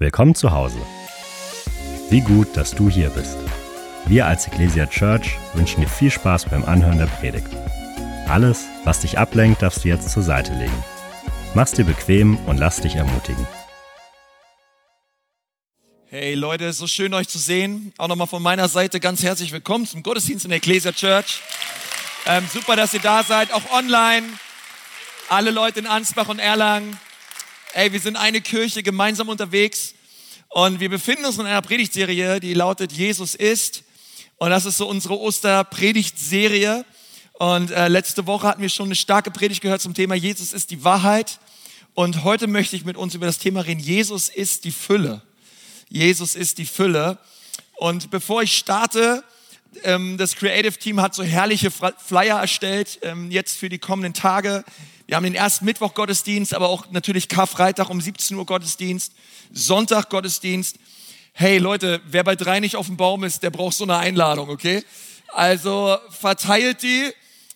Willkommen zu Hause. Wie gut, dass du hier bist. Wir als Ecclesia Church wünschen dir viel Spaß beim Anhören der Predigt. Alles, was dich ablenkt, darfst du jetzt zur Seite legen. Mach's dir bequem und lass dich ermutigen. Hey Leute, so schön euch zu sehen. Auch nochmal von meiner Seite ganz herzlich willkommen zum Gottesdienst in der Ecclesia Church. Ähm, super, dass ihr da seid, auch online. Alle Leute in Ansbach und Erlangen. Ey, wir sind eine Kirche gemeinsam unterwegs und wir befinden uns in einer Predigtserie, die lautet Jesus ist. Und das ist so unsere Osterpredigtserie. Und äh, letzte Woche hatten wir schon eine starke Predigt gehört zum Thema Jesus ist die Wahrheit. Und heute möchte ich mit uns über das Thema reden. Jesus ist die Fülle. Jesus ist die Fülle. Und bevor ich starte, ähm, das Creative Team hat so herrliche Flyer erstellt, ähm, jetzt für die kommenden Tage. Wir haben den ersten Mittwoch Gottesdienst, aber auch natürlich Karfreitag um 17 Uhr Gottesdienst, Sonntag Gottesdienst. Hey Leute, wer bei drei nicht auf dem Baum ist, der braucht so eine Einladung, okay? Also verteilt die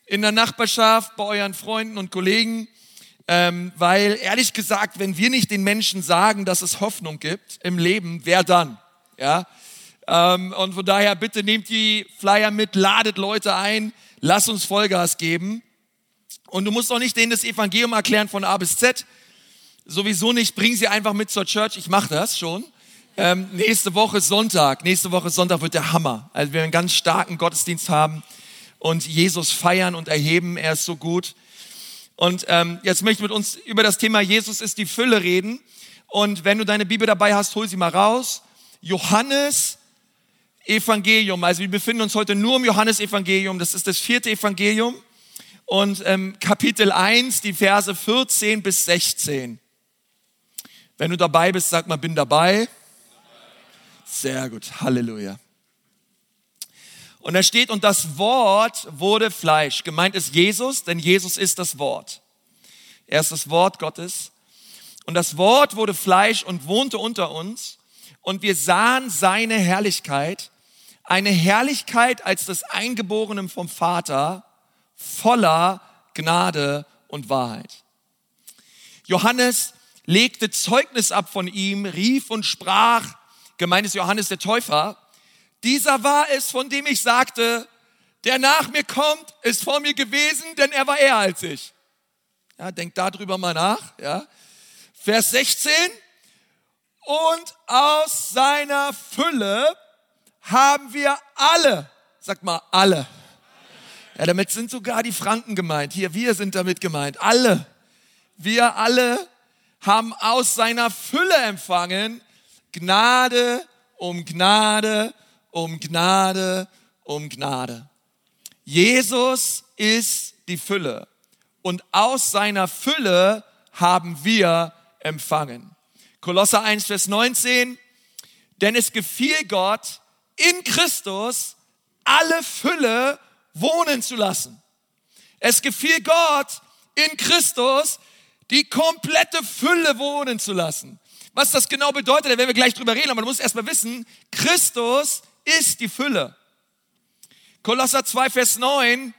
in der Nachbarschaft, bei euren Freunden und Kollegen, ähm, weil ehrlich gesagt, wenn wir nicht den Menschen sagen, dass es Hoffnung gibt im Leben, wer dann? Ja. Ähm, und von daher bitte nehmt die Flyer mit, ladet Leute ein, lasst uns Vollgas geben. Und du musst auch nicht denen das Evangelium erklären von A bis Z. Sowieso nicht, bring sie einfach mit zur Church. Ich mache das schon. Ähm, nächste Woche Sonntag. Nächste Woche Sonntag wird der Hammer. Also wir werden einen ganz starken Gottesdienst haben und Jesus feiern und erheben. Er ist so gut. Und ähm, jetzt möchte ich mit uns über das Thema Jesus ist die Fülle reden. Und wenn du deine Bibel dabei hast, hol sie mal raus. Johannes Evangelium. Also wir befinden uns heute nur im Johannes Evangelium. Das ist das vierte Evangelium und ähm, Kapitel 1, die Verse 14 bis 16. Wenn du dabei bist, sag mal, bin dabei. Sehr gut, Halleluja. Und da steht, und das Wort wurde Fleisch. Gemeint ist Jesus, denn Jesus ist das Wort. Er ist das Wort Gottes. Und das Wort wurde Fleisch und wohnte unter uns. Und wir sahen seine Herrlichkeit, eine Herrlichkeit als des Eingeborenen vom Vater, voller Gnade und Wahrheit. Johannes legte Zeugnis ab von ihm, rief und sprach, gemeint ist Johannes der Täufer, dieser war es, von dem ich sagte, der nach mir kommt, ist vor mir gewesen, denn er war eher als ich. Ja, denkt darüber mal nach. Ja. Vers 16. Und aus seiner Fülle haben wir alle, sag mal alle, ja, damit sind sogar die Franken gemeint. Hier, wir sind damit gemeint. Alle. Wir alle haben aus seiner Fülle empfangen Gnade um Gnade um Gnade um Gnade. Jesus ist die Fülle und aus seiner Fülle haben wir empfangen. Kolosser 1, Vers 19, denn es gefiel Gott in Christus alle Fülle wohnen zu lassen. Es gefiel Gott in Christus, die komplette Fülle wohnen zu lassen. Was das genau bedeutet, da werden wir gleich drüber reden, aber du musst erstmal wissen, Christus ist die Fülle. Kolosser 2, Vers 9,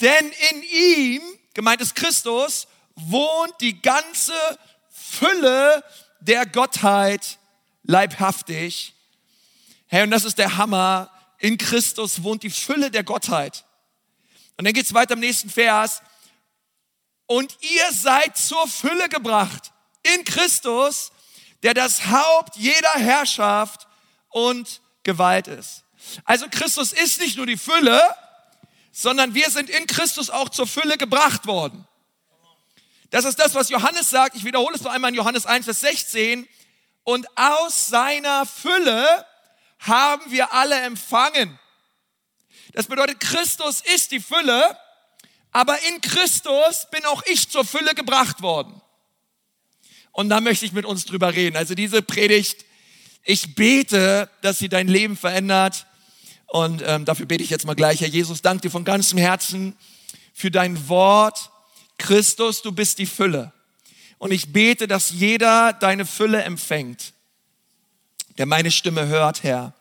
denn in ihm, gemeint ist Christus, wohnt die ganze Fülle der Gottheit leibhaftig. Hey, und das ist der Hammer. In Christus wohnt die Fülle der Gottheit. Und dann geht es weiter im nächsten Vers. Und ihr seid zur Fülle gebracht in Christus, der das Haupt jeder Herrschaft und Gewalt ist. Also Christus ist nicht nur die Fülle, sondern wir sind in Christus auch zur Fülle gebracht worden. Das ist das, was Johannes sagt. Ich wiederhole es noch einmal in Johannes 1, Vers 16. Und aus seiner Fülle haben wir alle empfangen. Das bedeutet, Christus ist die Fülle, aber in Christus bin auch ich zur Fülle gebracht worden. Und da möchte ich mit uns drüber reden. Also diese Predigt, ich bete, dass sie dein Leben verändert. Und ähm, dafür bete ich jetzt mal gleich. Herr Jesus, danke dir von ganzem Herzen für dein Wort. Christus, du bist die Fülle. Und ich bete, dass jeder deine Fülle empfängt, der meine Stimme hört, Herr.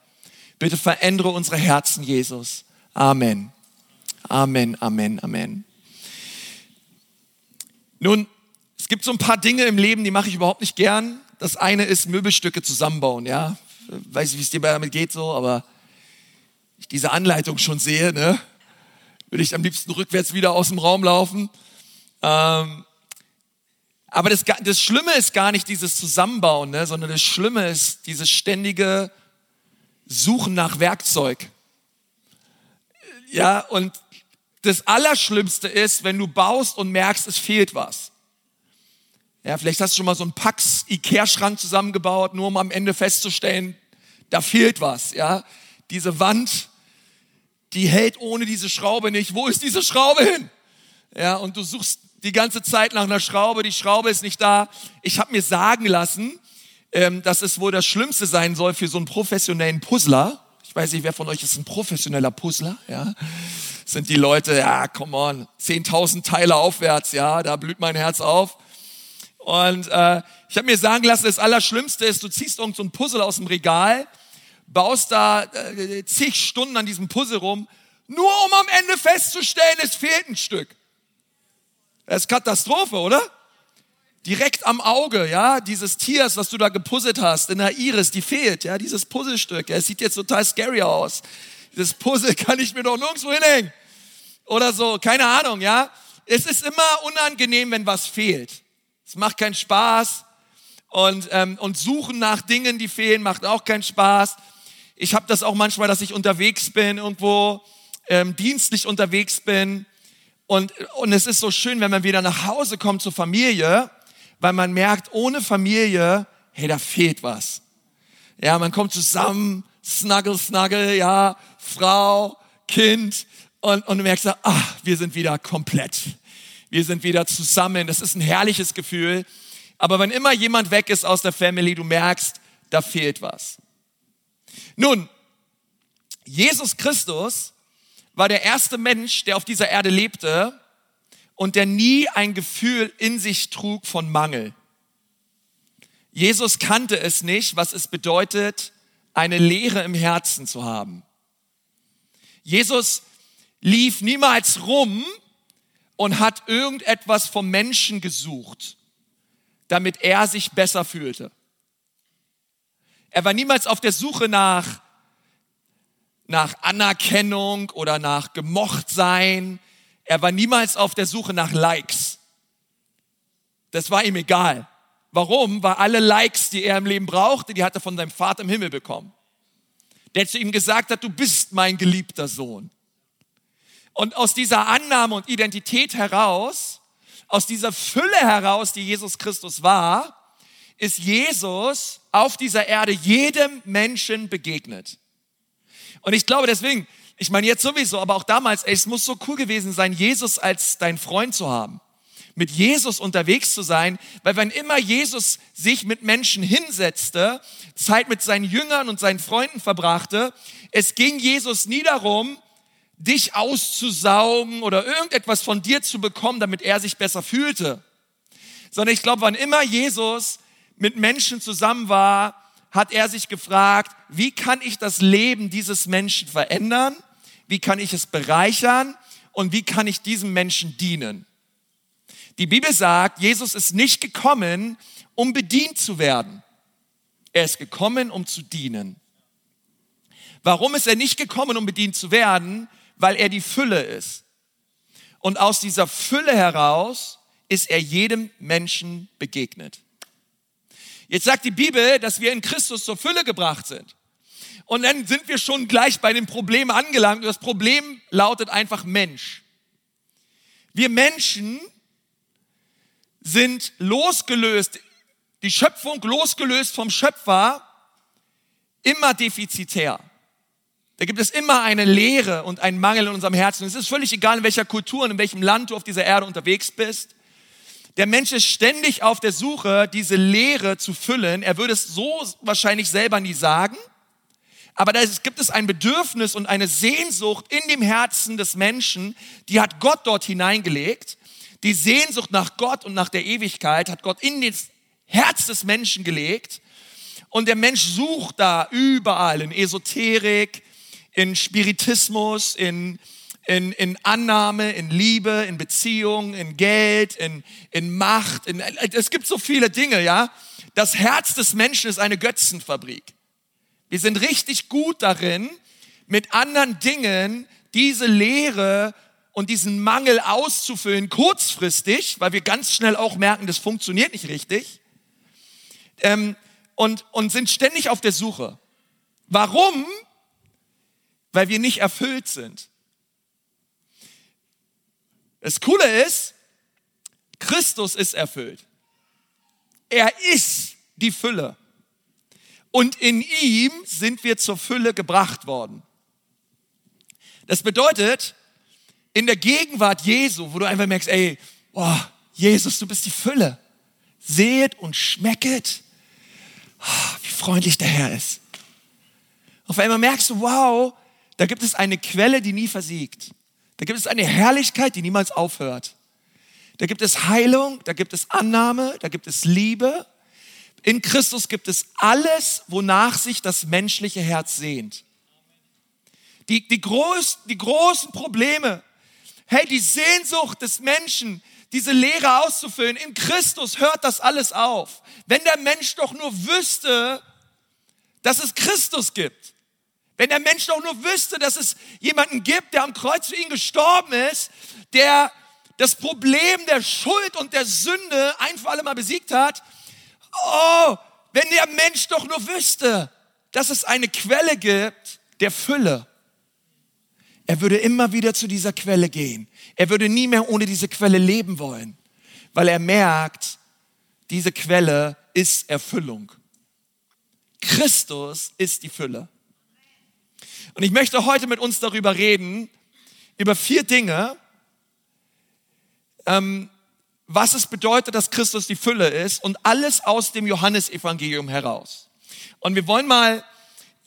Bitte verändere unsere Herzen, Jesus. Amen. Amen, Amen, Amen. Nun, es gibt so ein paar Dinge im Leben, die mache ich überhaupt nicht gern. Das eine ist Möbelstücke zusammenbauen, ja. Weiß nicht, wie es dir damit geht so, aber ich diese Anleitung schon sehe, ne, würde ich am liebsten rückwärts wieder aus dem Raum laufen. Ähm, aber das, das Schlimme ist gar nicht dieses Zusammenbauen, ne, sondern das Schlimme ist dieses ständige Suchen nach Werkzeug. Ja, und das Allerschlimmste ist, wenn du baust und merkst, es fehlt was. Ja, vielleicht hast du schon mal so einen Pax Ikea-Schrank zusammengebaut, nur um am Ende festzustellen, da fehlt was. Ja, diese Wand, die hält ohne diese Schraube nicht. Wo ist diese Schraube hin? Ja, und du suchst die ganze Zeit nach einer Schraube, die Schraube ist nicht da. Ich habe mir sagen lassen, ähm, dass es wohl das Schlimmste sein soll für so einen professionellen Puzzler. Ich weiß nicht, wer von euch ist ein professioneller Puzzler, ja? Sind die Leute, ja, come on, 10.000 Teile aufwärts, ja, da blüht mein Herz auf. Und äh, ich habe mir sagen lassen, das Allerschlimmste ist, du ziehst irgend so Puzzle aus dem Regal, baust da äh, zig Stunden an diesem Puzzle rum, nur um am Ende festzustellen, es fehlt ein Stück. Das ist Katastrophe, oder? Direkt am Auge, ja, dieses Tiers, was du da gepuzzelt hast, in der Iris, die fehlt, ja, dieses Puzzlestück. Ja, es sieht jetzt total scary aus. Dieses Puzzle kann ich mir doch nirgendwo hinhängen. Oder so, keine Ahnung, ja. Es ist immer unangenehm, wenn was fehlt. Es macht keinen Spaß. Und, ähm, und suchen nach Dingen, die fehlen, macht auch keinen Spaß. Ich habe das auch manchmal, dass ich unterwegs bin, irgendwo ähm, dienstlich unterwegs bin und, und es ist so schön, wenn man wieder nach Hause kommt zur Familie, weil man merkt, ohne Familie, hey, da fehlt was. Ja, man kommt zusammen, snuggle, snuggle, ja, Frau, Kind und, und du merkst, ah, wir sind wieder komplett. Wir sind wieder zusammen. Das ist ein herrliches Gefühl. Aber wenn immer jemand weg ist aus der Family, du merkst, da fehlt was. Nun, Jesus Christus war der erste Mensch, der auf dieser Erde lebte und der nie ein Gefühl in sich trug von Mangel. Jesus kannte es nicht, was es bedeutet, eine Leere im Herzen zu haben. Jesus lief niemals rum und hat irgendetwas vom Menschen gesucht, damit er sich besser fühlte. Er war niemals auf der Suche nach nach Anerkennung oder nach Gemochtsein. Er war niemals auf der Suche nach Likes. Das war ihm egal. Warum? Weil alle Likes, die er im Leben brauchte, die hat er von seinem Vater im Himmel bekommen. Der zu ihm gesagt hat, du bist mein geliebter Sohn. Und aus dieser Annahme und Identität heraus, aus dieser Fülle heraus, die Jesus Christus war, ist Jesus auf dieser Erde jedem Menschen begegnet. Und ich glaube deswegen, ich meine jetzt sowieso, aber auch damals, ey, es muss so cool gewesen sein, Jesus als dein Freund zu haben. Mit Jesus unterwegs zu sein, weil wenn immer Jesus sich mit Menschen hinsetzte, Zeit mit seinen Jüngern und seinen Freunden verbrachte, es ging Jesus nie darum, dich auszusaugen oder irgendetwas von dir zu bekommen, damit er sich besser fühlte. Sondern ich glaube, wann immer Jesus mit Menschen zusammen war, hat er sich gefragt, wie kann ich das Leben dieses Menschen verändern? Wie kann ich es bereichern? Und wie kann ich diesem Menschen dienen? Die Bibel sagt, Jesus ist nicht gekommen, um bedient zu werden. Er ist gekommen, um zu dienen. Warum ist er nicht gekommen, um bedient zu werden? Weil er die Fülle ist. Und aus dieser Fülle heraus ist er jedem Menschen begegnet. Jetzt sagt die Bibel, dass wir in Christus zur Fülle gebracht sind. Und dann sind wir schon gleich bei dem Problem angelangt. Das Problem lautet einfach Mensch. Wir Menschen sind losgelöst, die Schöpfung losgelöst vom Schöpfer, immer defizitär. Da gibt es immer eine Leere und einen Mangel in unserem Herzen. Es ist völlig egal, in welcher Kultur und in welchem Land du auf dieser Erde unterwegs bist. Der Mensch ist ständig auf der Suche, diese Leere zu füllen. Er würde es so wahrscheinlich selber nie sagen. Aber da gibt es ein Bedürfnis und eine Sehnsucht in dem Herzen des Menschen, die hat Gott dort hineingelegt. Die Sehnsucht nach Gott und nach der Ewigkeit hat Gott in das Herz des Menschen gelegt. Und der Mensch sucht da überall in Esoterik, in Spiritismus, in in, in Annahme, in Liebe, in Beziehung, in Geld, in, in Macht. In, es gibt so viele Dinge, ja, das Herz des Menschen ist eine Götzenfabrik. Wir sind richtig gut darin, mit anderen Dingen diese Leere und diesen Mangel auszufüllen, kurzfristig, weil wir ganz schnell auch merken, das funktioniert nicht richtig, ähm, und, und sind ständig auf der Suche. Warum? Weil wir nicht erfüllt sind. Das Coole ist, Christus ist erfüllt. Er ist die Fülle. Und in ihm sind wir zur Fülle gebracht worden. Das bedeutet, in der Gegenwart Jesu, wo du einfach merkst, ey, boah, Jesus, du bist die Fülle. Seht und schmecket, oh, wie freundlich der Herr ist. Auf einmal merkst du, wow, da gibt es eine Quelle, die nie versiegt. Da gibt es eine Herrlichkeit, die niemals aufhört. Da gibt es Heilung, da gibt es Annahme, da gibt es Liebe. In Christus gibt es alles, wonach sich das menschliche Herz sehnt. Die, die, groß, die großen Probleme, hey, die Sehnsucht des Menschen, diese Leere auszufüllen, in Christus hört das alles auf. Wenn der Mensch doch nur wüsste, dass es Christus gibt. Wenn der Mensch doch nur wüsste, dass es jemanden gibt, der am Kreuz für ihn gestorben ist, der das Problem der Schuld und der Sünde ein für alle Mal besiegt hat. Oh, wenn der Mensch doch nur wüsste, dass es eine Quelle gibt der Fülle. Er würde immer wieder zu dieser Quelle gehen. Er würde nie mehr ohne diese Quelle leben wollen, weil er merkt, diese Quelle ist Erfüllung. Christus ist die Fülle. Und ich möchte heute mit uns darüber reden, über vier Dinge, ähm, was es bedeutet, dass Christus die Fülle ist und alles aus dem Johannesevangelium heraus. Und wir wollen mal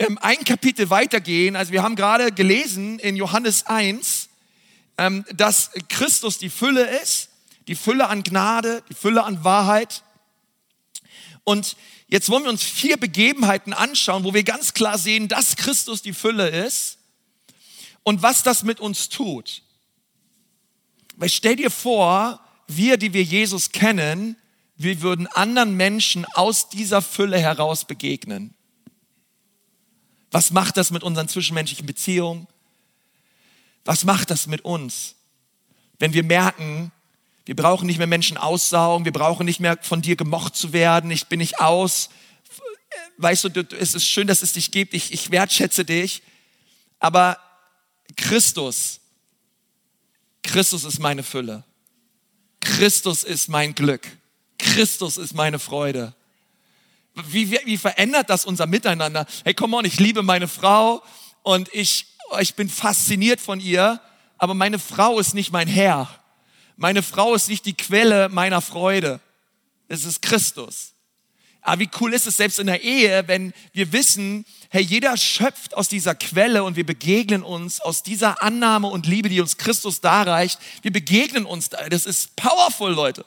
ähm, ein Kapitel weitergehen. Also wir haben gerade gelesen in Johannes 1, ähm, dass Christus die Fülle ist, die Fülle an Gnade, die Fülle an Wahrheit. Und jetzt wollen wir uns vier Begebenheiten anschauen, wo wir ganz klar sehen, dass Christus die Fülle ist und was das mit uns tut. Weil stell dir vor, wir, die wir Jesus kennen, wir würden anderen Menschen aus dieser Fülle heraus begegnen. Was macht das mit unseren zwischenmenschlichen Beziehungen? Was macht das mit uns, wenn wir merken, wir brauchen nicht mehr Menschen aussaugen, wir brauchen nicht mehr von dir gemocht zu werden, ich bin nicht aus. Weißt du, es ist schön, dass es dich gibt, ich, ich wertschätze dich, aber Christus, Christus ist meine Fülle. Christus ist mein Glück. Christus ist meine Freude. Wie, wie, wie verändert das unser Miteinander? Hey, come on, ich liebe meine Frau und ich, ich bin fasziniert von ihr, aber meine Frau ist nicht mein Herr. Meine Frau ist nicht die Quelle meiner Freude. Es ist Christus. Aber wie cool ist es selbst in der Ehe, wenn wir wissen, hey, jeder schöpft aus dieser Quelle und wir begegnen uns aus dieser Annahme und Liebe, die uns Christus darreicht. Wir begegnen uns da. Das ist powerful, Leute.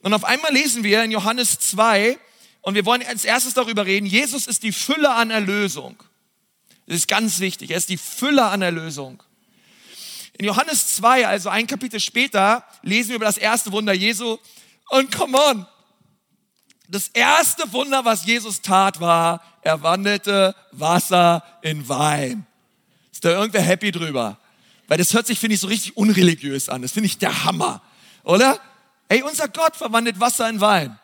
Und auf einmal lesen wir in Johannes 2, und wir wollen als erstes darüber reden, Jesus ist die Fülle an Erlösung. Das ist ganz wichtig. Er ist die Fülle an Erlösung. In Johannes 2, also ein Kapitel später, lesen wir über das erste Wunder Jesu. Und come on, das erste Wunder, was Jesus tat, war, er wandelte Wasser in Wein. Ist da irgendwer happy drüber? Weil das hört sich, finde ich, so richtig unreligiös an. Das finde ich der Hammer, oder? Ey, unser Gott verwandelt Wasser in Wein.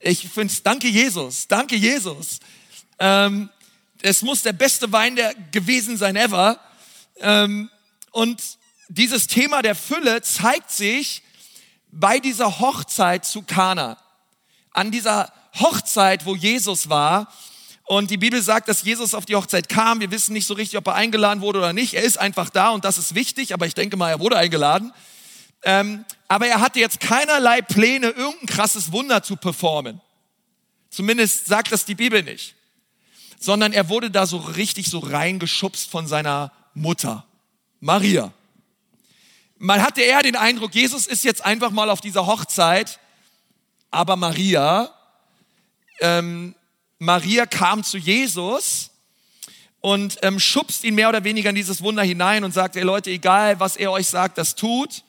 Ich finde es, danke Jesus, danke Jesus. Ähm, es muss der beste Wein der gewesen sein ever. Ähm, und dieses Thema der Fülle zeigt sich bei dieser Hochzeit zu Kana an dieser Hochzeit, wo Jesus war. Und die Bibel sagt, dass Jesus auf die Hochzeit kam. Wir wissen nicht so richtig, ob er eingeladen wurde oder nicht. Er ist einfach da und das ist wichtig, aber ich denke mal, er wurde eingeladen. Ähm, aber er hatte jetzt keinerlei Pläne, irgendein krasses Wunder zu performen. Zumindest sagt das die Bibel nicht. Sondern er wurde da so richtig so reingeschubst von seiner Mutter, Maria. Man hatte eher den Eindruck, Jesus ist jetzt einfach mal auf dieser Hochzeit aber Maria, ähm, Maria kam zu Jesus und ähm, schubst ihn mehr oder weniger in dieses Wunder hinein und sagt, ey Leute, egal was er euch sagt, das tut.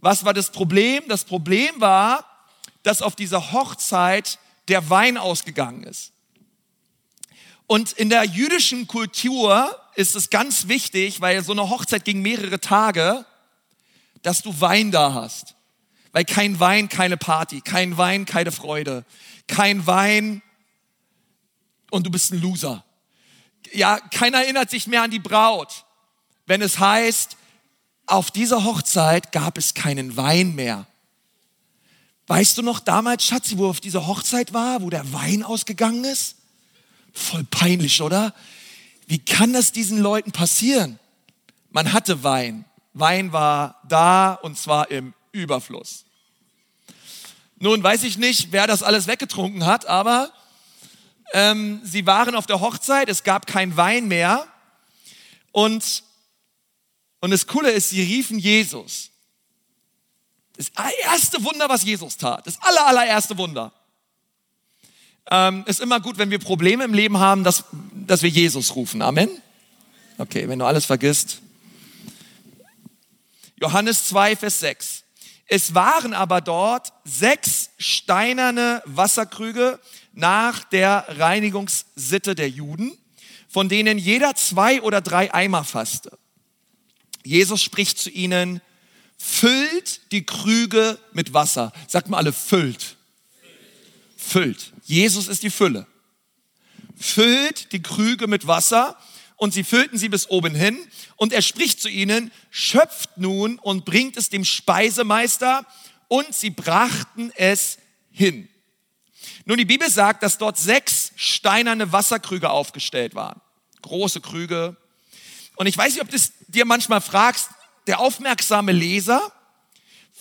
Was war das Problem? Das Problem war, dass auf dieser Hochzeit der Wein ausgegangen ist. Und in der jüdischen Kultur ist es ganz wichtig, weil so eine Hochzeit ging mehrere Tage, dass du Wein da hast. Weil kein Wein, keine Party, kein Wein, keine Freude, kein Wein und du bist ein Loser. Ja, keiner erinnert sich mehr an die Braut, wenn es heißt, auf dieser Hochzeit gab es keinen Wein mehr. Weißt du noch damals, Schatzi, wo auf dieser Hochzeit war, wo der Wein ausgegangen ist? Voll peinlich, oder? Wie kann das diesen Leuten passieren? Man hatte Wein. Wein war da und zwar im Überfluss. Nun weiß ich nicht, wer das alles weggetrunken hat, aber ähm, sie waren auf der Hochzeit, es gab kein Wein mehr und, und das Coole ist, sie riefen Jesus. Das erste Wunder, was Jesus tat, das aller, allererste Wunder. Ähm, ist immer gut, wenn wir Probleme im Leben haben, dass, dass wir Jesus rufen. Amen. Okay, wenn du alles vergisst. Johannes 2, Vers 6. Es waren aber dort sechs steinerne Wasserkrüge nach der Reinigungssitte der Juden, von denen jeder zwei oder drei Eimer fasste. Jesus spricht zu ihnen, füllt die Krüge mit Wasser. Sagt mal alle, füllt. Füllt. Jesus ist die Fülle. Füllt die Krüge mit Wasser und sie füllten sie bis oben hin. Und er spricht zu ihnen, schöpft nun und bringt es dem Speisemeister. Und sie brachten es hin. Nun, die Bibel sagt, dass dort sechs steinerne Wasserkrüge aufgestellt waren. Große Krüge. Und ich weiß nicht, ob du dir manchmal fragst, der aufmerksame Leser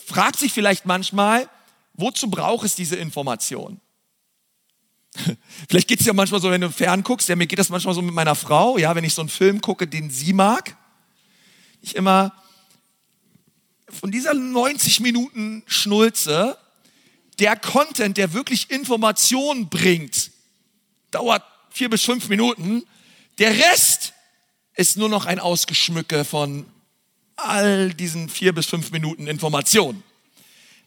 fragt sich vielleicht manchmal, wozu braucht es diese Information? Vielleicht geht es ja manchmal so, wenn du fern guckst, ja, mir geht das manchmal so mit meiner Frau, ja, wenn ich so einen Film gucke, den sie mag, ich immer von dieser 90 Minuten Schnulze, der Content, der wirklich Informationen bringt, dauert vier bis fünf Minuten. Der Rest ist nur noch ein Ausgeschmücke von all diesen vier bis fünf Minuten Informationen.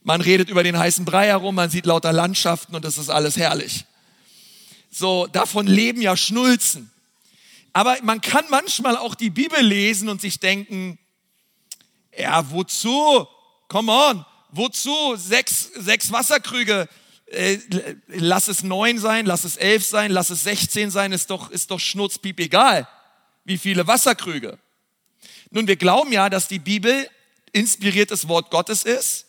Man redet über den heißen Brei herum, man sieht lauter Landschaften und das ist alles herrlich. So, davon leben ja Schnulzen. Aber man kann manchmal auch die Bibel lesen und sich denken, ja, wozu? Come on, wozu? Sechs, sechs Wasserkrüge, äh, lass es neun sein, lass es elf sein, lass es sechzehn sein, ist doch, ist doch schnurzpiep egal, wie viele Wasserkrüge. Nun, wir glauben ja, dass die Bibel inspiriertes Wort Gottes ist,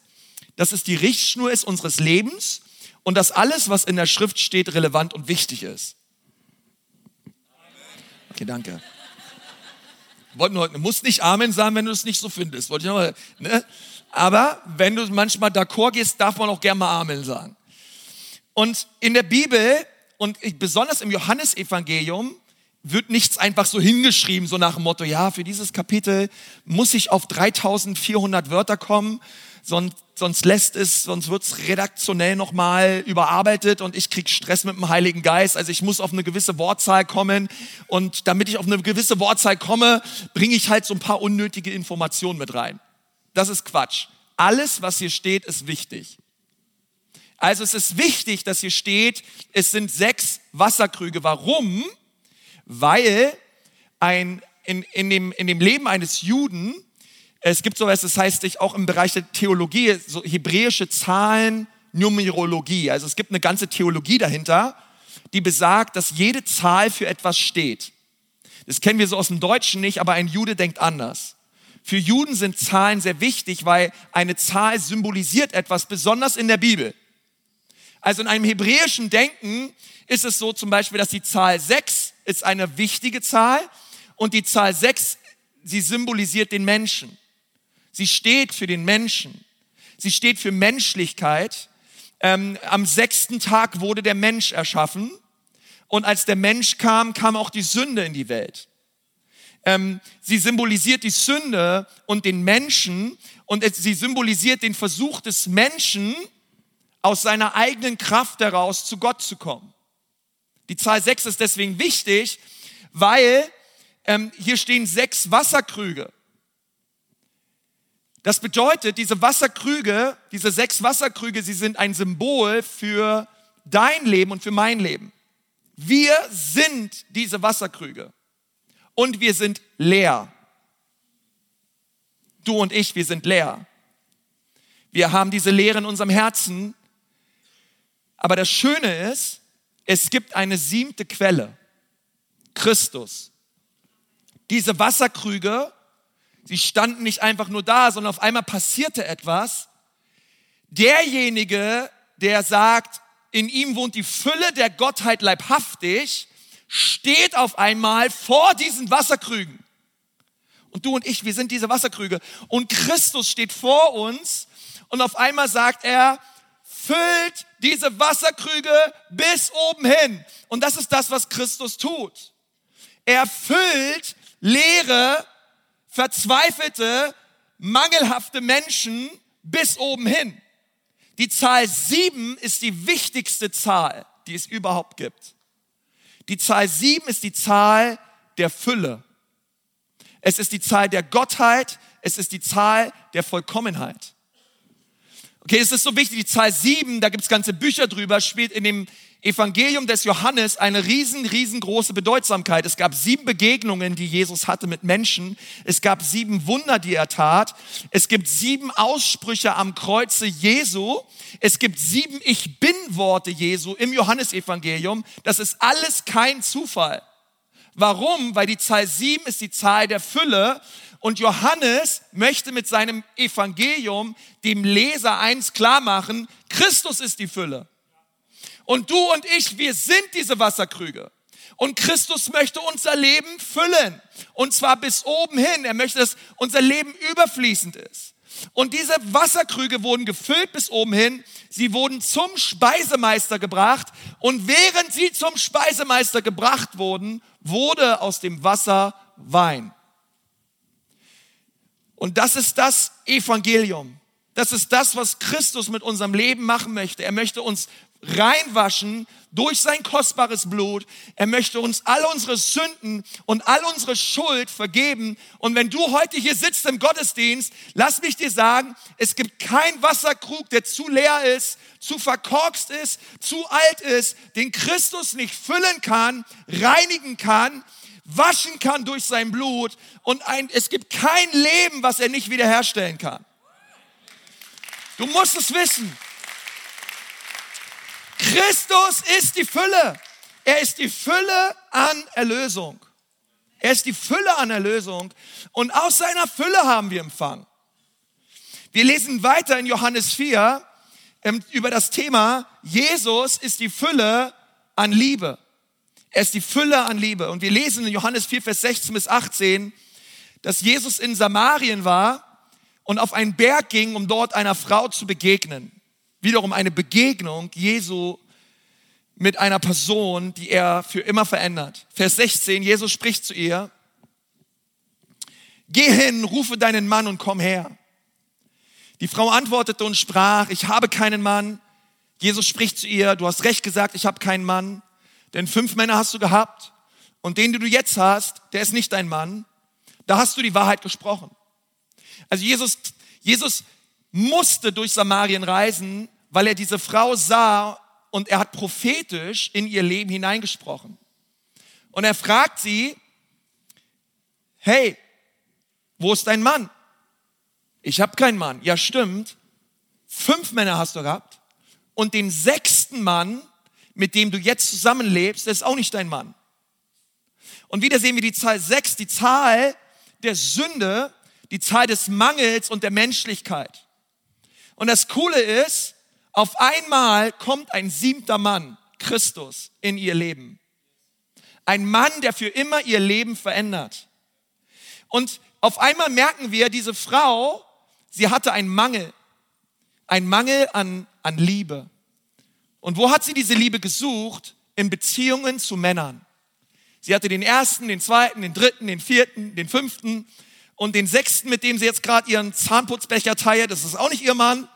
dass es die Richtschnur ist unseres Lebens und dass alles, was in der Schrift steht, relevant und wichtig ist. Okay, danke. Wollten heute, muss nicht Amen sagen, wenn du es nicht so findest. Wollte ich mal, ne? Aber wenn du manchmal d'accord gehst, darf man auch gerne mal Amen sagen. Und in der Bibel und besonders im Johannesevangelium wird nichts einfach so hingeschrieben, so nach dem Motto, ja, für dieses Kapitel muss ich auf 3400 Wörter kommen, sonst, sonst lässt es, sonst wird's redaktionell nochmal überarbeitet und ich krieg Stress mit dem Heiligen Geist. Also ich muss auf eine gewisse Wortzahl kommen und damit ich auf eine gewisse Wortzahl komme, bringe ich halt so ein paar unnötige Informationen mit rein. Das ist Quatsch. Alles, was hier steht, ist wichtig. Also es ist wichtig, dass hier steht, es sind sechs Wasserkrüge. Warum? Weil ein, in, in, dem, in dem Leben eines Juden es gibt sowas, das heißt sich auch im Bereich der Theologie, so hebräische Zahlen, Numerologie. Also es gibt eine ganze Theologie dahinter, die besagt, dass jede Zahl für etwas steht. Das kennen wir so aus dem Deutschen nicht, aber ein Jude denkt anders. Für Juden sind Zahlen sehr wichtig, weil eine Zahl symbolisiert etwas, besonders in der Bibel. Also in einem hebräischen Denken ist es so zum Beispiel, dass die Zahl 6 ist eine wichtige Zahl und die Zahl 6, sie symbolisiert den Menschen. Sie steht für den Menschen. Sie steht für Menschlichkeit. Ähm, am sechsten Tag wurde der Mensch erschaffen. Und als der Mensch kam, kam auch die Sünde in die Welt. Ähm, sie symbolisiert die Sünde und den Menschen und es, sie symbolisiert den Versuch des Menschen, aus seiner eigenen Kraft heraus zu Gott zu kommen. Die Zahl sechs ist deswegen wichtig, weil ähm, hier stehen sechs Wasserkrüge. Das bedeutet, diese Wasserkrüge, diese sechs Wasserkrüge, sie sind ein Symbol für dein Leben und für mein Leben. Wir sind diese Wasserkrüge und wir sind leer. Du und ich, wir sind leer. Wir haben diese Leere in unserem Herzen. Aber das Schöne ist, es gibt eine siebte Quelle. Christus. Diese Wasserkrüge, sie standen nicht einfach nur da, sondern auf einmal passierte etwas. Derjenige, der sagt, in ihm wohnt die Fülle der Gottheit leibhaftig, steht auf einmal vor diesen Wasserkrügen. Und du und ich, wir sind diese Wasserkrüge. Und Christus steht vor uns und auf einmal sagt er, füllt diese Wasserkrüge bis oben hin. Und das ist das, was Christus tut. Er füllt leere, verzweifelte, mangelhafte Menschen bis oben hin. Die Zahl sieben ist die wichtigste Zahl, die es überhaupt gibt. Die Zahl sieben ist die Zahl der Fülle. Es ist die Zahl der Gottheit. Es ist die Zahl der Vollkommenheit. Okay, es ist so wichtig, die Zahl sieben, da gibt es ganze Bücher drüber, spielt in dem Evangelium des Johannes eine riesen, riesengroße Bedeutsamkeit. Es gab sieben Begegnungen, die Jesus hatte mit Menschen. Es gab sieben Wunder, die er tat. Es gibt sieben Aussprüche am Kreuze Jesu. Es gibt sieben Ich bin Worte Jesu im Johannesevangelium. Das ist alles kein Zufall. Warum? Weil die Zahl sieben ist die Zahl der Fülle und Johannes möchte mit seinem Evangelium dem Leser eins klar machen, Christus ist die Fülle. Und du und ich, wir sind diese Wasserkrüge. Und Christus möchte unser Leben füllen. Und zwar bis oben hin. Er möchte, dass unser Leben überfließend ist. Und diese Wasserkrüge wurden gefüllt bis oben hin. Sie wurden zum Speisemeister gebracht. Und während sie zum Speisemeister gebracht wurden, wurde aus dem Wasser Wein. Und das ist das Evangelium. Das ist das, was Christus mit unserem Leben machen möchte. Er möchte uns reinwaschen durch sein kostbares Blut. Er möchte uns all unsere Sünden und all unsere Schuld vergeben. Und wenn du heute hier sitzt im Gottesdienst, lass mich dir sagen, es gibt kein Wasserkrug, der zu leer ist, zu verkorkst ist, zu alt ist, den Christus nicht füllen kann, reinigen kann waschen kann durch sein Blut und ein, es gibt kein Leben, was er nicht wiederherstellen kann. Du musst es wissen. Christus ist die Fülle. Er ist die Fülle an Erlösung. Er ist die Fülle an Erlösung und aus seiner Fülle haben wir empfangen. Wir lesen weiter in Johannes 4 ähm, über das Thema, Jesus ist die Fülle an Liebe. Er ist die Fülle an Liebe. Und wir lesen in Johannes 4, Vers 16 bis 18, dass Jesus in Samarien war und auf einen Berg ging, um dort einer Frau zu begegnen. Wiederum eine Begegnung Jesu mit einer Person, die er für immer verändert. Vers 16, Jesus spricht zu ihr, Geh hin, rufe deinen Mann und komm her. Die Frau antwortete und sprach, ich habe keinen Mann. Jesus spricht zu ihr, du hast recht gesagt, ich habe keinen Mann. Denn fünf Männer hast du gehabt und den, den du jetzt hast, der ist nicht dein Mann. Da hast du die Wahrheit gesprochen. Also Jesus, Jesus musste durch Samarien reisen, weil er diese Frau sah und er hat prophetisch in ihr Leben hineingesprochen. Und er fragt sie, hey, wo ist dein Mann? Ich habe keinen Mann. Ja, stimmt. Fünf Männer hast du gehabt. Und den sechsten Mann, mit dem du jetzt zusammenlebst, der ist auch nicht dein Mann. Und wieder sehen wir die Zahl 6, die Zahl der Sünde, die Zahl des Mangels und der Menschlichkeit. Und das Coole ist, auf einmal kommt ein siebter Mann, Christus, in ihr Leben. Ein Mann, der für immer ihr Leben verändert. Und auf einmal merken wir, diese Frau, sie hatte einen Mangel. Ein Mangel an, an Liebe. Und wo hat sie diese Liebe gesucht? In Beziehungen zu Männern. Sie hatte den ersten, den zweiten, den dritten, den vierten, den fünften und den sechsten, mit dem sie jetzt gerade ihren Zahnputzbecher teilt. Das ist auch nicht ihr Mann.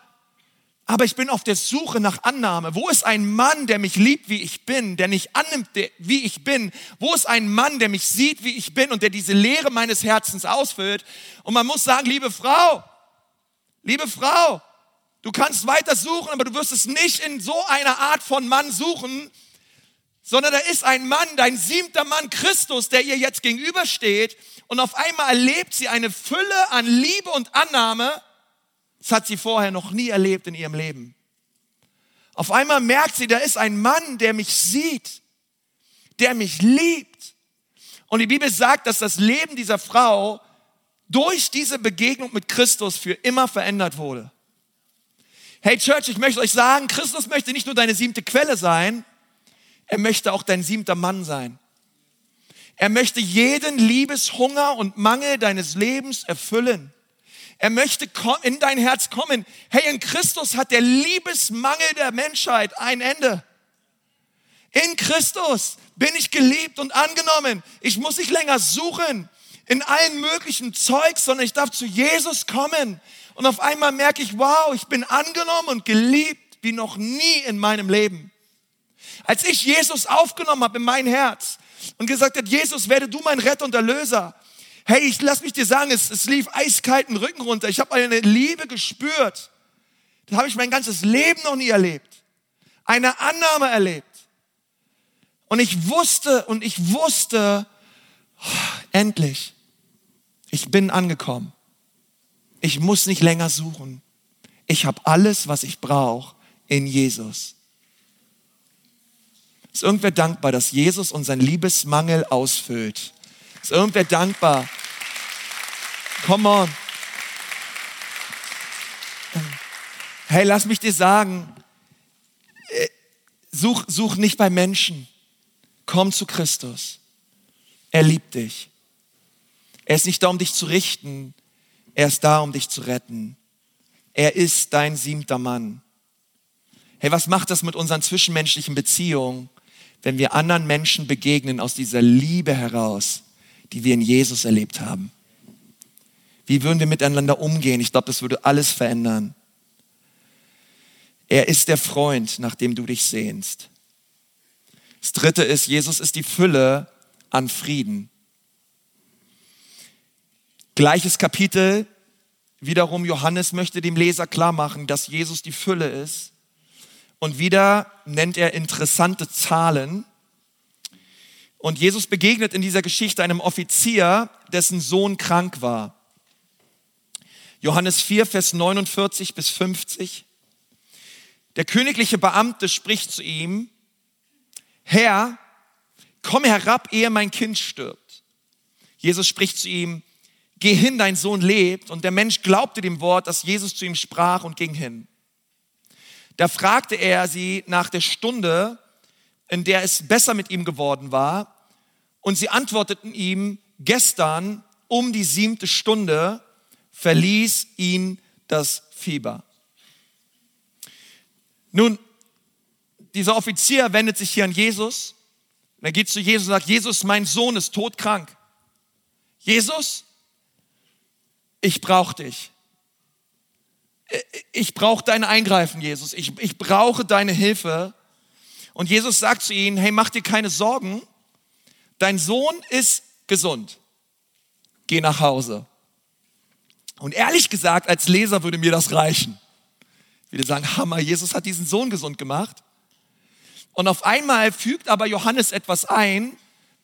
Aber ich bin auf der Suche nach Annahme. Wo ist ein Mann, der mich liebt, wie ich bin, der nicht annimmt, wie ich bin? Wo ist ein Mann, der mich sieht, wie ich bin und der diese Leere meines Herzens ausfüllt? Und man muss sagen, liebe Frau, Liebe Frau, du kannst weiter suchen, aber du wirst es nicht in so einer Art von Mann suchen, sondern da ist ein Mann, dein siebter Mann Christus, der ihr jetzt gegenübersteht und auf einmal erlebt sie eine Fülle an Liebe und Annahme, das hat sie vorher noch nie erlebt in ihrem Leben. Auf einmal merkt sie, da ist ein Mann, der mich sieht, der mich liebt. Und die Bibel sagt, dass das Leben dieser Frau durch diese Begegnung mit Christus für immer verändert wurde. Hey Church, ich möchte euch sagen, Christus möchte nicht nur deine siebte Quelle sein, er möchte auch dein siebter Mann sein. Er möchte jeden Liebeshunger und Mangel deines Lebens erfüllen. Er möchte in dein Herz kommen. Hey, in Christus hat der Liebesmangel der Menschheit ein Ende. In Christus bin ich geliebt und angenommen. Ich muss nicht länger suchen in allen möglichen Zeugs, sondern ich darf zu Jesus kommen. Und auf einmal merke ich, wow, ich bin angenommen und geliebt wie noch nie in meinem Leben. Als ich Jesus aufgenommen habe in mein Herz und gesagt hat, Jesus, werde du mein Retter und Erlöser. Hey, ich lass mich dir sagen, es, es lief eiskalten Rücken runter. Ich habe eine Liebe gespürt. Das habe ich mein ganzes Leben noch nie erlebt. Eine Annahme erlebt. Und ich wusste und ich wusste, oh, endlich, ich bin angekommen. Ich muss nicht länger suchen. Ich habe alles, was ich brauche in Jesus. Ist irgendwer dankbar, dass Jesus unseren Liebesmangel ausfüllt? Ist irgendwer dankbar? Come on. Hey, lass mich dir sagen, äh, such, such nicht bei Menschen. Komm zu Christus. Er liebt dich. Er ist nicht da, um dich zu richten. Er ist da, um dich zu retten. Er ist dein siebter Mann. Hey, was macht das mit unseren zwischenmenschlichen Beziehungen, wenn wir anderen Menschen begegnen aus dieser Liebe heraus, die wir in Jesus erlebt haben? Wie würden wir miteinander umgehen? Ich glaube, das würde alles verändern. Er ist der Freund, nach dem du dich sehnst. Das dritte ist, Jesus ist die Fülle an Frieden. Gleiches Kapitel, wiederum Johannes möchte dem Leser klar machen, dass Jesus die Fülle ist. Und wieder nennt er interessante Zahlen. Und Jesus begegnet in dieser Geschichte einem Offizier, dessen Sohn krank war. Johannes 4, Vers 49 bis 50. Der königliche Beamte spricht zu ihm, Herr, komm herab, ehe mein Kind stirbt. Jesus spricht zu ihm, geh hin, dein Sohn lebt. Und der Mensch glaubte dem Wort, das Jesus zu ihm sprach und ging hin. Da fragte er sie nach der Stunde, in der es besser mit ihm geworden war. Und sie antworteten ihm, gestern um die siebte Stunde verließ ihn das Fieber. Nun, dieser Offizier wendet sich hier an Jesus. Er geht zu Jesus und sagt, Jesus, mein Sohn ist todkrank. Jesus, ich brauche dich. Ich brauche dein Eingreifen, Jesus. Ich, ich brauche deine Hilfe. Und Jesus sagt zu ihnen, hey, mach dir keine Sorgen. Dein Sohn ist gesund. Geh nach Hause. Und ehrlich gesagt, als Leser würde mir das reichen. Ich würde sagen, Hammer, Jesus hat diesen Sohn gesund gemacht. Und auf einmal fügt aber Johannes etwas ein,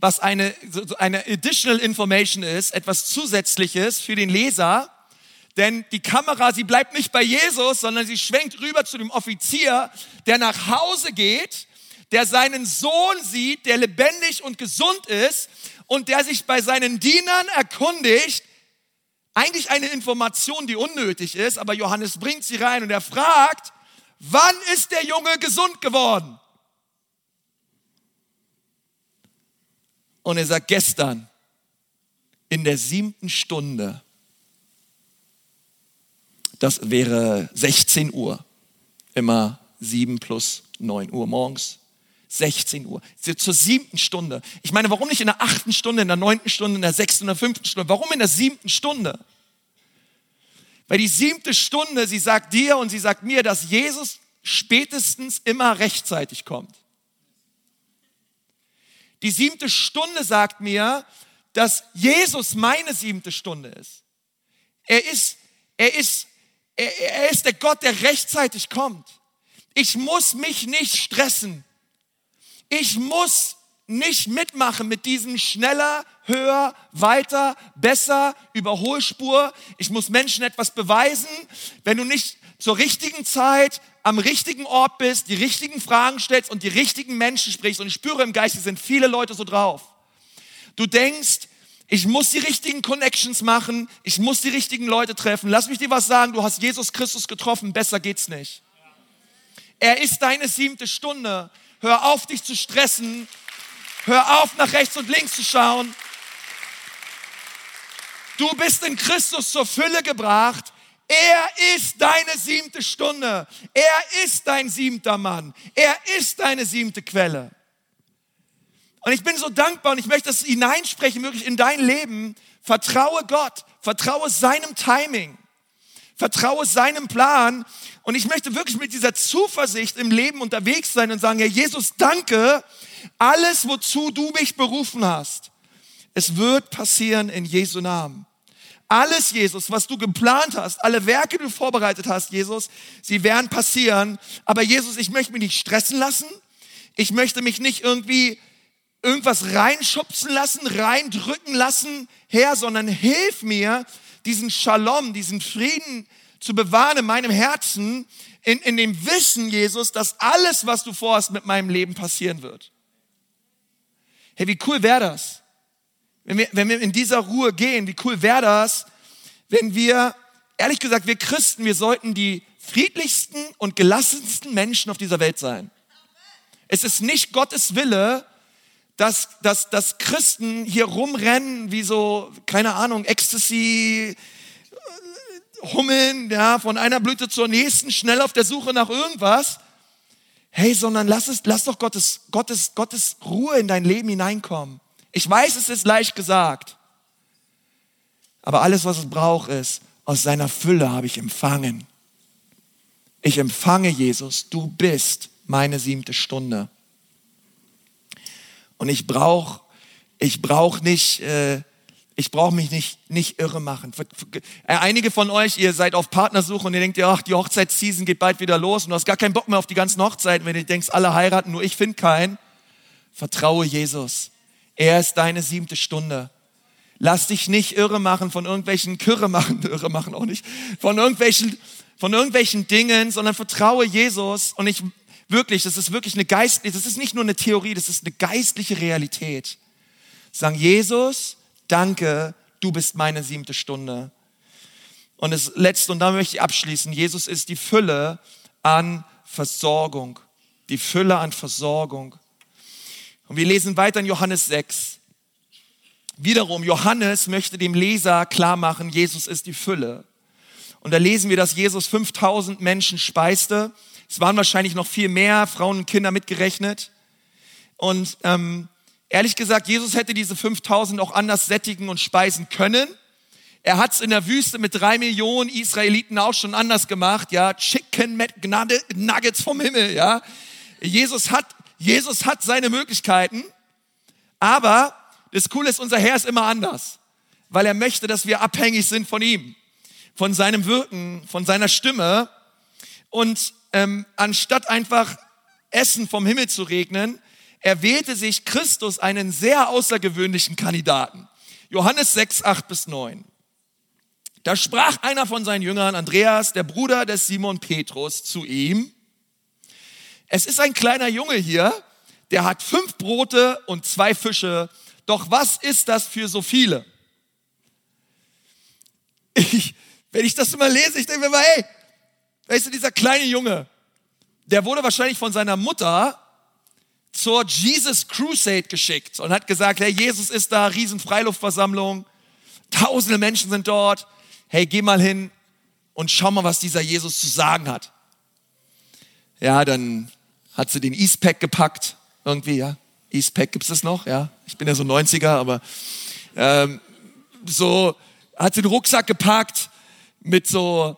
was eine, eine additional information ist, etwas Zusätzliches für den Leser. Denn die Kamera, sie bleibt nicht bei Jesus, sondern sie schwenkt rüber zu dem Offizier, der nach Hause geht, der seinen Sohn sieht, der lebendig und gesund ist und der sich bei seinen Dienern erkundigt. Eigentlich eine Information, die unnötig ist, aber Johannes bringt sie rein und er fragt, wann ist der Junge gesund geworden? Und er sagt, gestern in der siebten Stunde, das wäre 16 Uhr, immer 7 plus 9 Uhr morgens, 16 Uhr, zur siebten Stunde. Ich meine, warum nicht in der achten Stunde, in der neunten Stunde, in der sechsten, in der fünften Stunde? Warum in der siebten Stunde? Weil die siebte Stunde, sie sagt dir und sie sagt mir, dass Jesus spätestens immer rechtzeitig kommt. Die siebte Stunde sagt mir, dass Jesus meine siebte Stunde ist. Er ist, er ist Er, er ist der Gott, der rechtzeitig kommt. Ich muss mich nicht stressen. Ich muss nicht mitmachen mit diesem schneller, höher, weiter, besser, Überholspur. Ich muss Menschen etwas beweisen. Wenn du nicht zur richtigen Zeit am richtigen Ort bist, die richtigen Fragen stellst und die richtigen Menschen sprichst, und ich spüre im Geist, sind viele Leute so drauf. Du denkst, ich muss die richtigen Connections machen, ich muss die richtigen Leute treffen. Lass mich dir was sagen, du hast Jesus Christus getroffen, besser geht's nicht. Er ist deine siebte Stunde. Hör auf, dich zu stressen. Hör auf, nach rechts und links zu schauen. Du bist in Christus zur Fülle gebracht. Er ist deine siebte Stunde. Er ist dein siebter Mann. Er ist deine siebte Quelle. Und ich bin so dankbar und ich möchte das hineinsprechen, wirklich in dein Leben. Vertraue Gott. Vertraue seinem Timing. Vertraue seinem Plan. Und ich möchte wirklich mit dieser Zuversicht im Leben unterwegs sein und sagen, Herr Jesus, danke. Alles, wozu du mich berufen hast, es wird passieren in Jesu Namen. Alles, Jesus, was du geplant hast, alle Werke, die du vorbereitet hast, Jesus, sie werden passieren. Aber Jesus, ich möchte mich nicht stressen lassen. Ich möchte mich nicht irgendwie irgendwas reinschubsen lassen, reindrücken lassen, Herr, sondern hilf mir, diesen Shalom, diesen Frieden zu bewahren in meinem Herzen, in, in dem Wissen, Jesus, dass alles, was du vorhast, mit meinem Leben passieren wird. Hey, wie cool wäre das? Wenn wir, wenn wir in dieser Ruhe gehen, wie cool wäre das, wenn wir, ehrlich gesagt, wir Christen, wir sollten die friedlichsten und gelassensten Menschen auf dieser Welt sein. Es ist nicht Gottes Wille, dass, dass, dass Christen hier rumrennen wie so, keine Ahnung, Ecstasy, äh, Hummeln, ja, von einer Blüte zur nächsten, schnell auf der Suche nach irgendwas. Hey, sondern lass es, lass doch Gottes, Gottes, Gottes Ruhe in dein Leben hineinkommen. Ich weiß, es ist leicht gesagt. Aber alles, was es braucht, ist, aus seiner Fülle habe ich empfangen. Ich empfange Jesus, du bist meine siebte Stunde. Und ich brauche ich brauch nicht, äh, ich brauche mich nicht, nicht irre machen. Äh, einige von euch, ihr seid auf Partnersuche und ihr denkt, ja, ach, die Hochzeitsseason geht bald wieder los und du hast gar keinen Bock mehr auf die ganzen Hochzeiten, wenn du denkst, alle heiraten, nur ich finde keinen. Vertraue Jesus. Er ist deine siebte Stunde. Lass dich nicht irre machen von irgendwelchen Kürre machen, irre machen auch nicht, von irgendwelchen, von irgendwelchen Dingen, sondern vertraue Jesus. Und ich wirklich, das ist wirklich eine geistliche, das ist nicht nur eine Theorie, das ist eine geistliche Realität. Sagen, Jesus, danke, du bist meine siebte Stunde. Und das letzte, und da möchte ich abschließen, Jesus ist die Fülle an Versorgung. Die Fülle an Versorgung. Und wir lesen weiter in Johannes 6. Wiederum, Johannes möchte dem Leser klar machen, Jesus ist die Fülle. Und da lesen wir, dass Jesus 5000 Menschen speiste. Es waren wahrscheinlich noch viel mehr, Frauen und Kinder mitgerechnet. Und ähm, ehrlich gesagt, Jesus hätte diese 5000 auch anders sättigen und speisen können. Er hat es in der Wüste mit drei Millionen Israeliten auch schon anders gemacht, ja, Chicken mit Nuggets vom Himmel, ja. Jesus hat Jesus hat seine Möglichkeiten, aber das Coole ist, unser Herr ist immer anders, weil er möchte, dass wir abhängig sind von ihm, von seinem Wirken, von seiner Stimme. Und ähm, anstatt einfach Essen vom Himmel zu regnen, erwählte sich Christus einen sehr außergewöhnlichen Kandidaten. Johannes 6, 8 bis 9. Da sprach einer von seinen Jüngern, Andreas, der Bruder des Simon Petrus, zu ihm, es ist ein kleiner Junge hier, der hat fünf Brote und zwei Fische. Doch was ist das für so viele? Ich, wenn ich das immer lese, ich denke mir mal, hey, weißt du, dieser kleine Junge, der wurde wahrscheinlich von seiner Mutter zur Jesus Crusade geschickt und hat gesagt, hey, Jesus ist da, riesen Freiluftversammlung, tausende Menschen sind dort. Hey, geh mal hin und schau mal, was dieser Jesus zu sagen hat. Ja, dann hat sie den Eastpack gepackt, irgendwie, ja. Eastpack gibt es das noch, ja. Ich bin ja so 90er, aber ähm, so hat sie den Rucksack gepackt mit so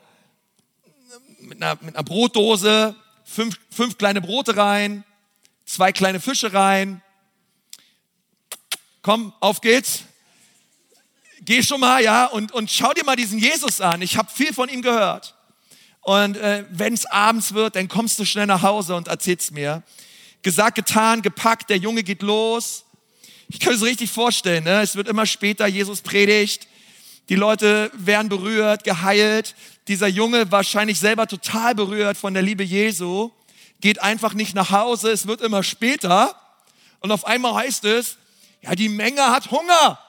mit einer, mit einer Brotdose, fünf, fünf kleine Brote rein, zwei kleine Fische rein. Komm, auf geht's. Geh schon mal, ja, und, und schau dir mal diesen Jesus an. Ich habe viel von ihm gehört. Und äh, wenn es abends wird, dann kommst du schnell nach Hause und erzählst mir. Gesagt, getan, gepackt, der Junge geht los. Ich kann es richtig vorstellen, ne? es wird immer später, Jesus predigt, die Leute werden berührt, geheilt. Dieser Junge wahrscheinlich selber total berührt von der Liebe Jesu, geht einfach nicht nach Hause, es wird immer später. Und auf einmal heißt es, ja, die Menge hat Hunger.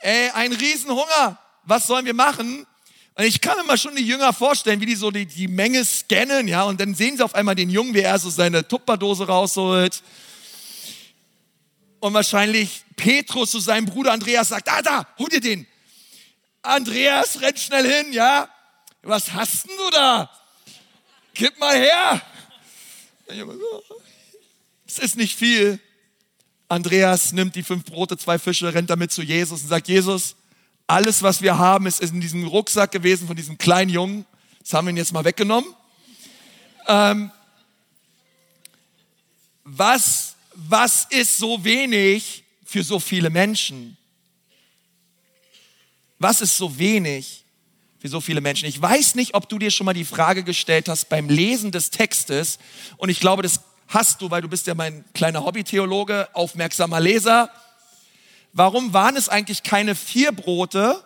Ey, ein Riesenhunger. Was sollen wir machen? Und ich kann mir mal schon die Jünger vorstellen, wie die so die, die Menge scannen, ja, und dann sehen sie auf einmal den Jungen, wie er so seine Tupperdose rausholt. Und wahrscheinlich Petrus zu seinem Bruder Andreas sagt, da, da, hol dir den. Andreas rennt schnell hin, ja. Was hast denn du da? Gib mal her. Es ist nicht viel. Andreas nimmt die fünf Brote, zwei Fische, rennt damit zu Jesus und sagt, Jesus, alles, was wir haben, ist in diesem Rucksack gewesen von diesem kleinen Jungen. Das haben wir ihn jetzt mal weggenommen. Ähm, was, was ist so wenig für so viele Menschen? Was ist so wenig für so viele Menschen? Ich weiß nicht, ob du dir schon mal die Frage gestellt hast beim Lesen des Textes. Und ich glaube, das hast du, weil du bist ja mein kleiner Hobbytheologe, aufmerksamer Leser. Warum waren es eigentlich keine vier Brote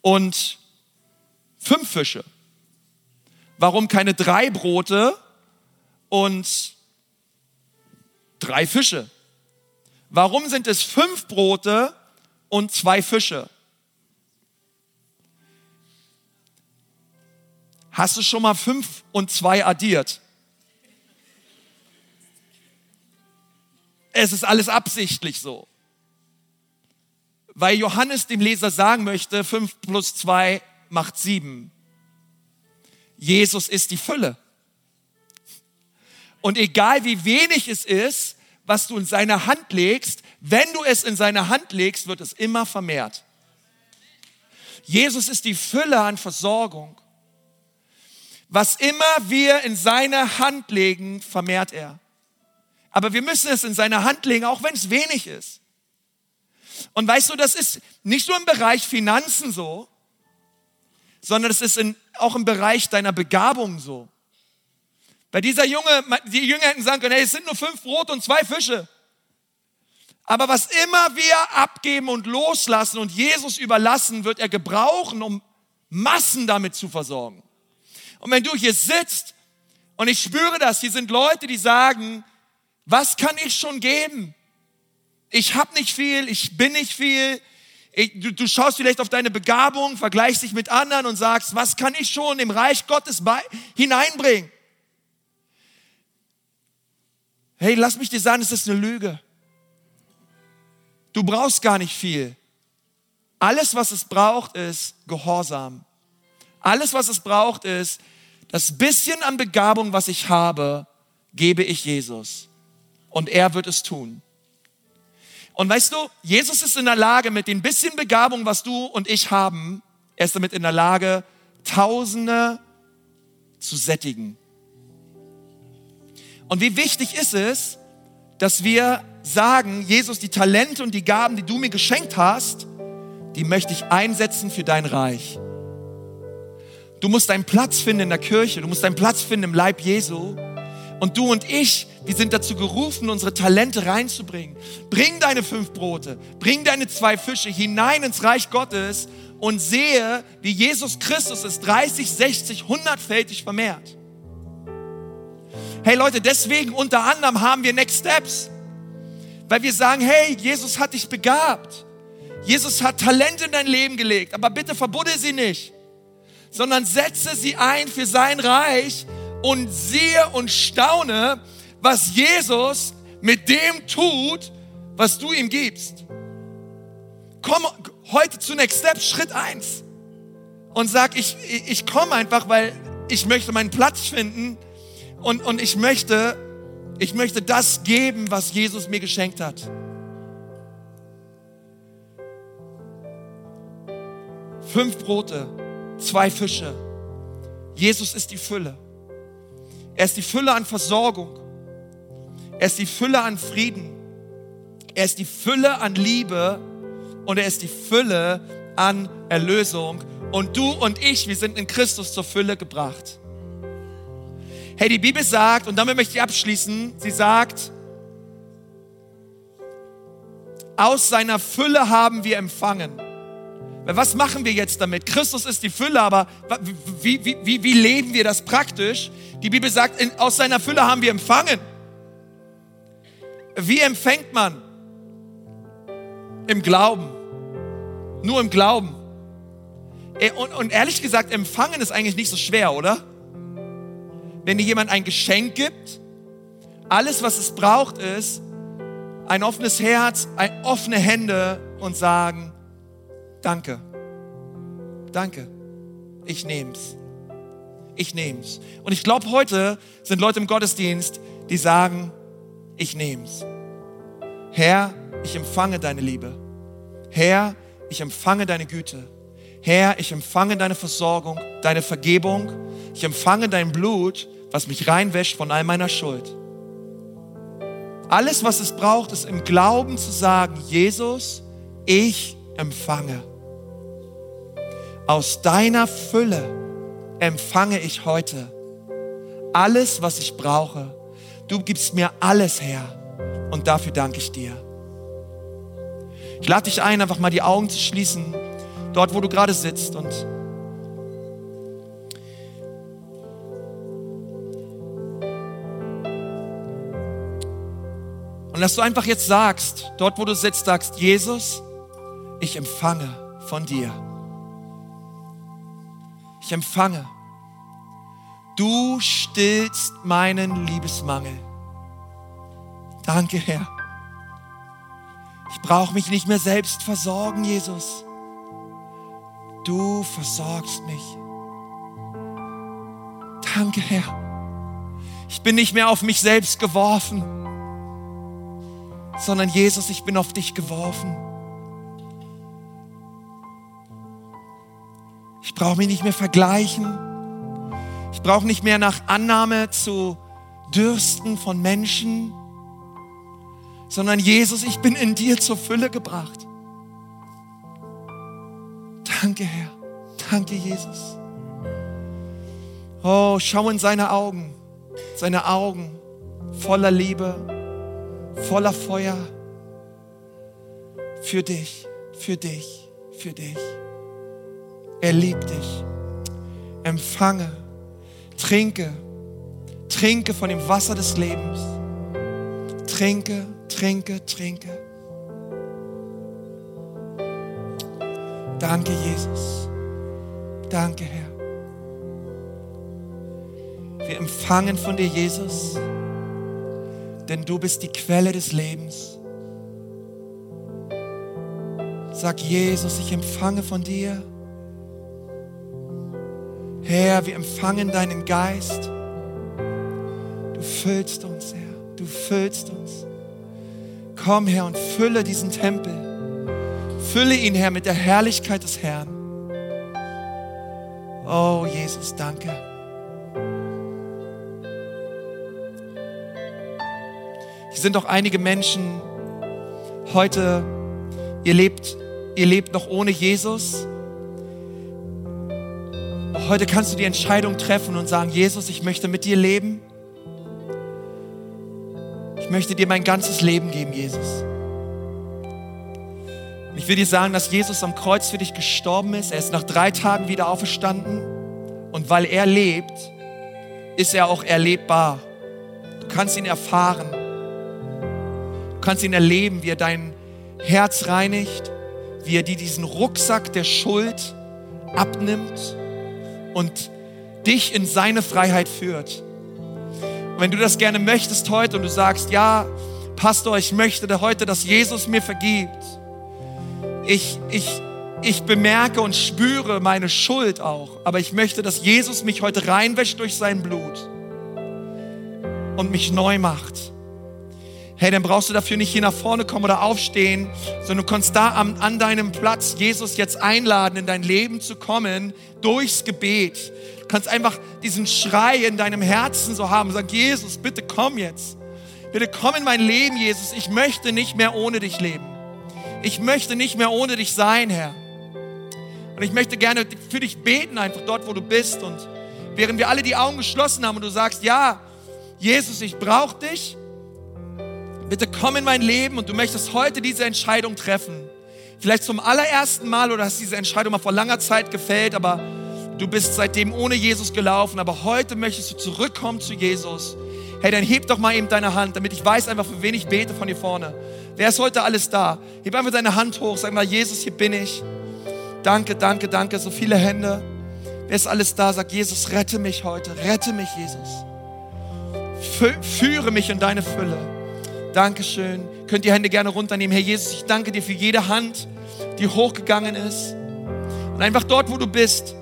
und fünf Fische? Warum keine drei Brote und drei Fische? Warum sind es fünf Brote und zwei Fische? Hast du schon mal fünf und zwei addiert? Es ist alles absichtlich so. Weil Johannes dem Leser sagen möchte, fünf plus zwei macht sieben. Jesus ist die Fülle. Und egal wie wenig es ist, was du in seine Hand legst, wenn du es in seine Hand legst, wird es immer vermehrt. Jesus ist die Fülle an Versorgung. Was immer wir in seine Hand legen, vermehrt er. Aber wir müssen es in seine Hand legen, auch wenn es wenig ist. Und weißt du, das ist nicht nur im Bereich Finanzen so, sondern es ist in, auch im Bereich deiner Begabung so. Bei dieser Junge, die Jünger hätten sagen können, hey, es sind nur fünf Brot und zwei Fische. Aber was immer wir abgeben und loslassen und Jesus überlassen, wird er gebrauchen, um Massen damit zu versorgen. Und wenn du hier sitzt und ich spüre das, hier sind Leute, die sagen, was kann ich schon geben? Ich habe nicht viel, ich bin nicht viel. Ich, du, du, schaust vielleicht auf deine Begabung, vergleichst dich mit anderen und sagst, was kann ich schon im Reich Gottes bei, hineinbringen? Hey, lass mich dir sagen, es ist eine Lüge. Du brauchst gar nicht viel. Alles, was es braucht, ist Gehorsam. Alles, was es braucht, ist, das bisschen an Begabung, was ich habe, gebe ich Jesus. Und er wird es tun. Und weißt du, Jesus ist in der Lage, mit dem bisschen Begabung, was du und ich haben, er ist damit in der Lage, Tausende zu sättigen. Und wie wichtig ist es, dass wir sagen, Jesus, die Talente und die Gaben, die du mir geschenkt hast, die möchte ich einsetzen für dein Reich. Du musst deinen Platz finden in der Kirche, du musst deinen Platz finden im Leib Jesu. Und du und ich, wir sind dazu gerufen, unsere Talente reinzubringen. Bring deine fünf Brote, bring deine zwei Fische hinein ins Reich Gottes und sehe, wie Jesus Christus es 30, 60, 100-fältig vermehrt. Hey Leute, deswegen unter anderem haben wir Next Steps. Weil wir sagen, hey, Jesus hat dich begabt. Jesus hat Talente in dein Leben gelegt, aber bitte verbuddel sie nicht sondern setze sie ein für sein Reich und sehe und staune, was Jesus mit dem tut, was du ihm gibst. Komm heute zu Next Step, Schritt eins und sag, ich, ich komme einfach, weil ich möchte meinen Platz finden und, und ich möchte, ich möchte das geben, was Jesus mir geschenkt hat. Fünf Brote, zwei Fische. Jesus ist die Fülle. Er ist die Fülle an Versorgung. Er ist die Fülle an Frieden. Er ist die Fülle an Liebe und er ist die Fülle an Erlösung. Und du und ich, wir sind in Christus zur Fülle gebracht. Hey, die Bibel sagt, und damit möchte ich abschließen, sie sagt, aus seiner Fülle haben wir empfangen. Was machen wir jetzt damit? Christus ist die Fülle, aber wie, wie, wie, wie leben wir das praktisch? Die Bibel sagt, in, aus seiner Fülle haben wir empfangen. Wie empfängt man? Im Glauben. Nur im Glauben. Äh, und, und ehrlich gesagt, empfangen ist eigentlich nicht so schwer, oder? Wenn dir jemand ein Geschenk gibt, alles, was es braucht, ist ein offenes Herz, ein, offene Hände und sagen, danke, danke, ich nehm's, ich nehm's. Und ich glaube, heute sind Leute im Gottesdienst, die sagen, ich nehm's. Herr, ich empfange deine Liebe. Herr, ich empfange deine Güte. Herr, ich empfange deine Versorgung, deine Vergebung. Ich empfange dein Blut, was mich reinwäscht von all meiner Schuld. Alles, was es braucht, ist im Glauben zu sagen, Jesus, ich empfange. Aus deiner Fülle empfange ich heute alles, was ich brauche. Du gibst mir alles her und dafür danke ich dir. Ich lade dich ein, einfach mal die Augen zu schließen, dort wo du gerade sitzt und Und dass du einfach jetzt sagst, dort wo du sitzt, sagst, Jesus, ich empfange von dir. Ich empfange. Du stillst meinen Liebesmangel. Danke, Herr. Ich brauche mich nicht mehr selbst versorgen, Jesus. Du versorgst mich. Danke, Herr. Ich bin nicht mehr auf mich selbst geworfen sondern Jesus, ich bin auf dich geworfen. Ich brauche mich nicht mehr vergleichen. Ich brauche nicht mehr nach Annahme zu dürsten von Menschen, sondern Jesus, ich bin in dir zur Fülle gebracht. Danke, Herr. Danke, Jesus. Oh, schau in seine Augen, seine Augen voller Liebe, voller Feuer für dich, für dich, für dich. Er liebt dich. Empfange, trinke, trinke von dem Wasser des Lebens. Trinke, trinke, trinke. Danke, Jesus. Danke, Herr. Wir empfangen von dir, Jesus denn du bist die Quelle des Lebens. Sag Jesus, ich empfange von dir. Herr, wir empfangen deinen Geist. Du füllst uns, Herr. Du füllst uns. Komm, Herr, und fülle diesen Tempel. Fülle ihn, Herr, mit der Herrlichkeit des Herrn. Oh, Jesus, danke. Hier sind doch einige Menschen heute, ihr lebt, ihr lebt noch ohne Jesus. Heute kannst du die Entscheidung treffen und sagen, Jesus, ich möchte mit dir leben. Ich möchte dir mein ganzes Leben geben, Jesus. Ich will dir sagen, dass Jesus am Kreuz für dich gestorben ist. Er ist nach drei Tagen wieder auferstanden. Und weil er lebt, ist er auch erlebbar. Du kannst ihn erfahren. Du kannst ihn erleben, wie er dein Herz reinigt, wie er dir diesen Rucksack der Schuld abnimmt und dich in seine Freiheit führt. Und wenn du das gerne möchtest heute und du sagst, ja, Pastor, ich möchte heute, dass Jesus mir vergibt. Ich, ich, ich bemerke und spüre meine Schuld auch, aber ich möchte, dass Jesus mich heute reinwäscht durch sein Blut und mich neu macht hey, dann brauchst du dafür nicht hier nach vorne kommen oder aufstehen, sondern du kannst da an, an deinem Platz Jesus jetzt einladen, in dein Leben zu kommen, durchs Gebet. Du kannst einfach diesen Schrei in deinem Herzen so haben, sag, Jesus, bitte komm jetzt. Bitte komm in mein Leben, Jesus. Ich möchte nicht mehr ohne dich leben. Ich möchte nicht mehr ohne dich sein, Herr. Und ich möchte gerne für dich beten, einfach dort, wo du bist. Und während wir alle die Augen geschlossen haben und du sagst, ja, Jesus, ich brauche dich, bitte komm in mein Leben und du möchtest heute diese Entscheidung treffen. Vielleicht zum allerersten Mal oder hast diese Entscheidung mal vor langer Zeit gefällt, aber du bist seitdem ohne Jesus gelaufen, aber heute möchtest du zurückkommen zu Jesus. Hey, dann heb doch mal eben deine Hand, damit ich weiß einfach, für wen ich bete von hier vorne. Wer ist heute alles da? Heb einfach deine Hand hoch, sag mal, Jesus, hier bin ich. Danke, danke, danke, so viele Hände. Wer ist alles da? Sag, Jesus, rette mich heute, rette mich, Jesus. Führe mich in deine Fülle. Dankeschön. Könnt ihr Hände gerne runternehmen. Herr Jesus, ich danke dir für jede Hand, die hochgegangen ist. Und einfach dort, wo du bist,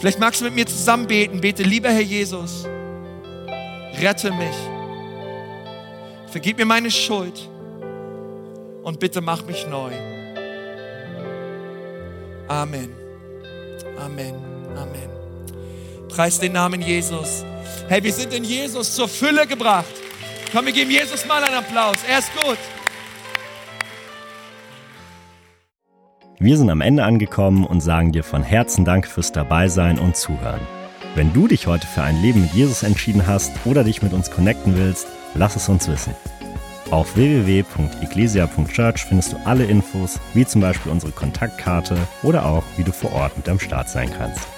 vielleicht magst du mit mir zusammen beten. Bete, lieber Herr Jesus, rette mich. Vergib mir meine Schuld und bitte mach mich neu. Amen. Amen. Amen. Preis den Namen Jesus. Hey, wir sind in Jesus zur Fülle gebracht. Komm, wir geben Jesus mal einen Applaus. Er ist gut. Wir sind am Ende angekommen und sagen dir von Herzen Dank fürs Dabeisein und Zuhören. Wenn du dich heute für ein Leben mit Jesus entschieden hast oder dich mit uns connecten willst, lass es uns wissen. Auf www.ecclesia.church findest du alle Infos, wie zum Beispiel unsere Kontaktkarte oder auch, wie du vor Ort mit am Start sein kannst.